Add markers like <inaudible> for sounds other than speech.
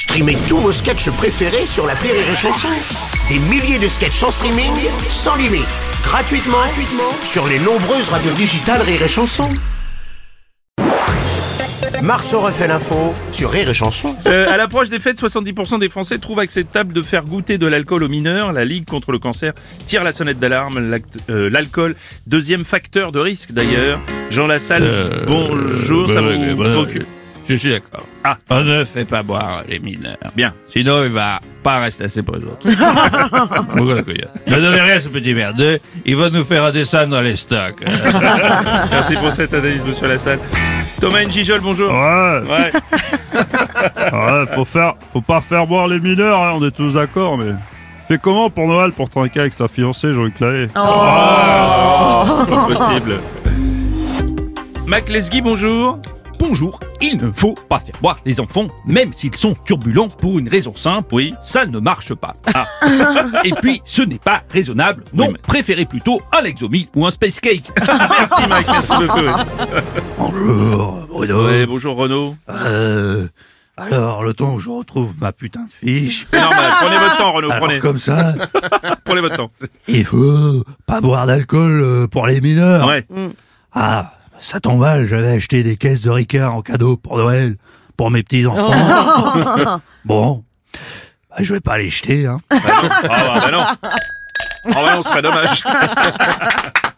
Streamez tous vos sketchs préférés sur la Rire et Chanson. Des milliers de sketchs en streaming, sans limite, gratuitement, gratuitement sur les nombreuses radios digitales Rire et Chanson. Marceau refait l'info sur Rire et Chanson. Euh, à l'approche des fêtes, 70% des Français trouvent acceptable de faire goûter de l'alcool aux mineurs. La Ligue contre le cancer tire la sonnette d'alarme. Euh, L'alcool, deuxième facteur de risque d'ailleurs. Jean Lassalle, Euh, bonjour, bah, ça ouais, vous bah, Je suis d'accord. Ah. On ne fait pas boire les mineurs. Bien. Sinon, il va pas rester assez pour les autres. <laughs> Ne donnez rien à ce petit merdeux. Il va nous faire redescendre dans les stocks. <laughs> Merci pour cette analyse, monsieur Lassalle. Thomas Njijol, bonjour. Ouais, Ouais. <laughs> ouais, faut faire, faut pas faire boire les mineurs, hein, on est tous d'accord, mais fait comment pour Noël pour trinquer avec sa fiancée Jean-Luc Lahaye Pas possible. Mac Lesguy, bonjour. Bonjour, il ne faut pas faire boire les enfants, même s'ils sont turbulents, pour une raison simple, Oui. ça ne marche pas. Ah. <laughs> Et puis, ce n'est pas raisonnable, non, Oui, mais- préférez plutôt un Lexomil ou un Space Cake. <laughs> Merci Mike, merci beaucoup. Bonjour, Bruno. Ouais, bonjour Renaud. Euh, alors, le temps où je retrouve ma putain de fiche. C'est normal, <laughs> prenez votre temps Renaud, Alors, prenez, comme ça, prenez votre temps. il faut pas boire d'alcool euh, pour les mineurs. Ouais. Ah, ça tombe mal, j'avais acheté des caisses de Ricard en cadeau pour Noël, pour mes petits-enfants. <laughs> bon, bah, je vais pas les jeter, hein. Ah bah, bah non. Ah bah non, ce serait dommage. <laughs>